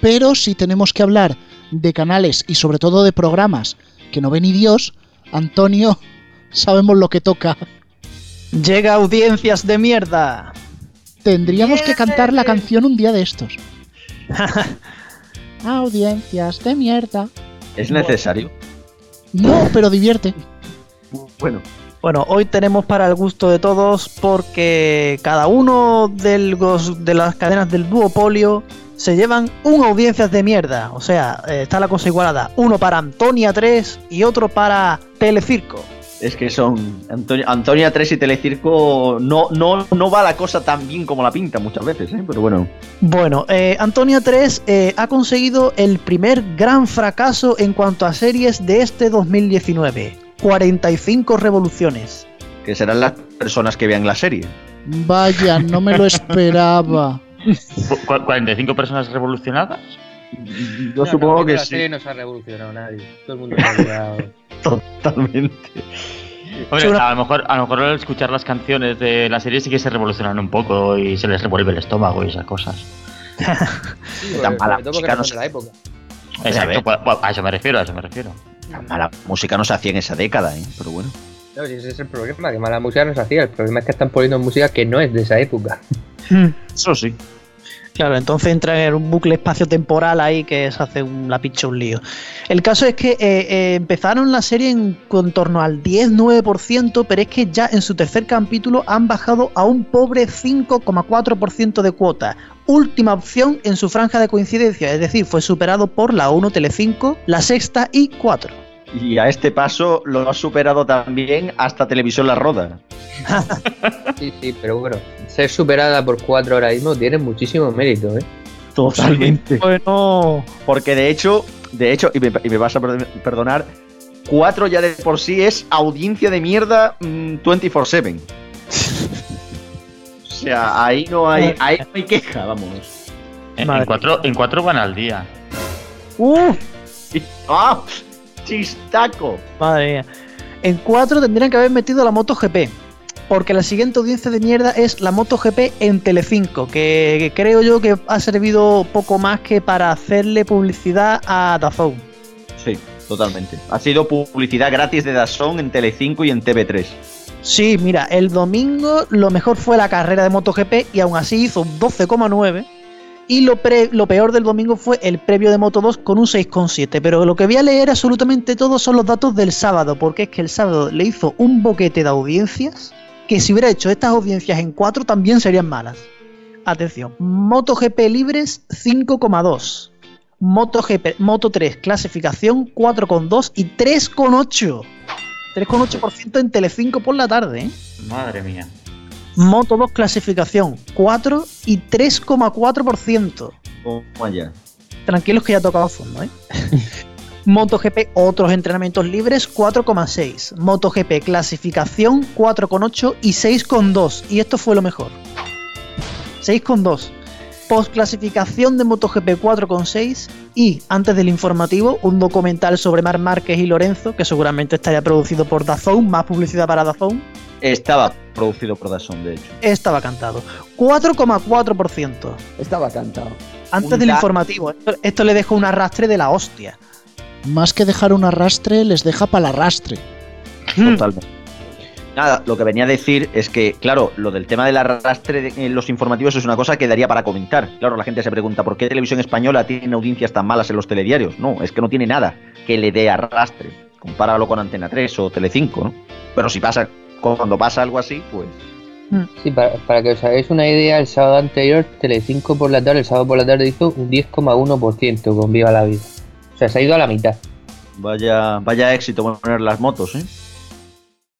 Pero si tenemos que hablar de canales y sobre todo de programas que no ven ni Dios, Antonio, sabemos lo que toca. Llega audiencias de mierda. Tendríamos que cantar la canción un día de estos. audiencias de mierda. ¿Es necesario? No, pero divierte. Bueno. Bueno, hoy tenemos para el gusto de todos porque cada uno de las cadenas del duopolio se llevan un audiencias de mierda. O sea, eh, está la cosa igualada. Uno para Antonia 3 y otro para Telecirco. Es que son. Antonia 3 y Telecirco no, no, no va la cosa tan bien como la pinta muchas veces, ¿eh? pero bueno. Bueno, eh, Antonia 3 eh, ha conseguido el primer gran fracaso en cuanto a series de este 2019. 45 revoluciones. Que serán las personas que vean la serie. Vaya, no me lo esperaba. ¿45 personas revolucionadas? Yo supongo que la sí. serie no se ha revolucionado nadie. Todo el mundo ha. Totalmente. Hombre, a, lo mejor, a lo mejor al escuchar las canciones de la serie sí que se revolucionan un poco y se les revuelve el estómago y esas cosas. Tan mala no de la época. Exacto, pues, pues, a eso me refiero, a eso me refiero. Tan mala música no se hacía en esa década, ¿eh? pero bueno. No, si ese es el problema, que mala música no se hacía. El problema es que están poniendo música que no es de esa época. Eso sí. Claro, entonces entra en un bucle espacio-temporal ahí que se hace un, la picha un lío. El caso es que eh, eh, empezaron la serie en, con torno al 10-9%, pero es que ya en su tercer capítulo han bajado a un pobre 5,4% de cuota. Última opción en su franja de coincidencia, es decir, fue superado por la 1 Telecinco, la sexta y 4. Y a este paso lo ha superado también hasta Televisión La Roda. Sí, sí, pero bueno, ser superada por cuatro ahora mismo tiene muchísimo mérito, ¿eh? Totalmente. Bueno, Porque de hecho, de hecho, y me, y me vas a per- perdonar, 4 ya de por sí es audiencia de mierda mm, 24-7. o sea, ahí no hay, ahí no hay queja, vamos. En cuatro, en cuatro van al día. ¡uh! ¡Ah! ¡Chistaco! Madre mía. En 4 tendrían que haber metido la MotoGP. Porque la siguiente audiencia de mierda es la MotoGP en Telecinco, que, que creo yo que ha servido poco más que para hacerle publicidad a Dazón. Sí, totalmente. Ha sido publicidad gratis de Dazón en Telecinco y en TV3. Sí, mira, el domingo lo mejor fue la carrera de MotoGP y aún así hizo un 12,9. Y lo, peor del domingo fue el previo de Moto 2 con un 6,7. Pero lo que voy a leer absolutamente todo son los datos del sábado, porque es que el sábado le hizo un boquete de audiencias que si hubiera hecho estas audiencias en 4 también serían malas. Atención, MotoGP libres 5,2. MotoGP, Moto 3 clasificación 4,2 y 3,8. 3,8% en Telecinco por la tarde, ¿eh? Madre mía. Moto 2 clasificación 4 y 3,4%. Toma ya. Tranquilos que ya tocaba fondo, ¿eh? MotoGP otros entrenamientos libres 4,6. MotoGP clasificación 4,8 y 6,2. Y esto fue lo mejor. 6,2. Post clasificación de MotoGP 4,6 y antes del informativo un documental sobre Mar Márquez y Lorenzo que seguramente estaría producido por Dazón, más publicidad para Dazón. Estaba producido por Dazón, de hecho. Estaba cantado. 4,4%. Estaba cantado. Antes Un del da- informativo. Esto, esto le dejó un arrastre de la hostia. Más que dejar un arrastre, les deja para el arrastre. Totalmente. Nada, lo que venía a decir es que, claro, lo del tema del arrastre de- en los informativos es una cosa que daría para comentar. Claro, la gente se pregunta, ¿por qué Televisión Española tiene audiencias tan malas en los telediarios? No, es que no tiene nada que le dé arrastre. Compáralo con Antena 3 o Telecinco, ¿no? Pero si pasa, cuando pasa algo así, pues... Sí, para, para que os hagáis una idea, el sábado anterior, Telecinco por la tarde, el sábado por la tarde hizo un 10,1% con Viva la Vida. O sea, se ha ido a la mitad. Vaya, vaya éxito poner las motos, ¿eh?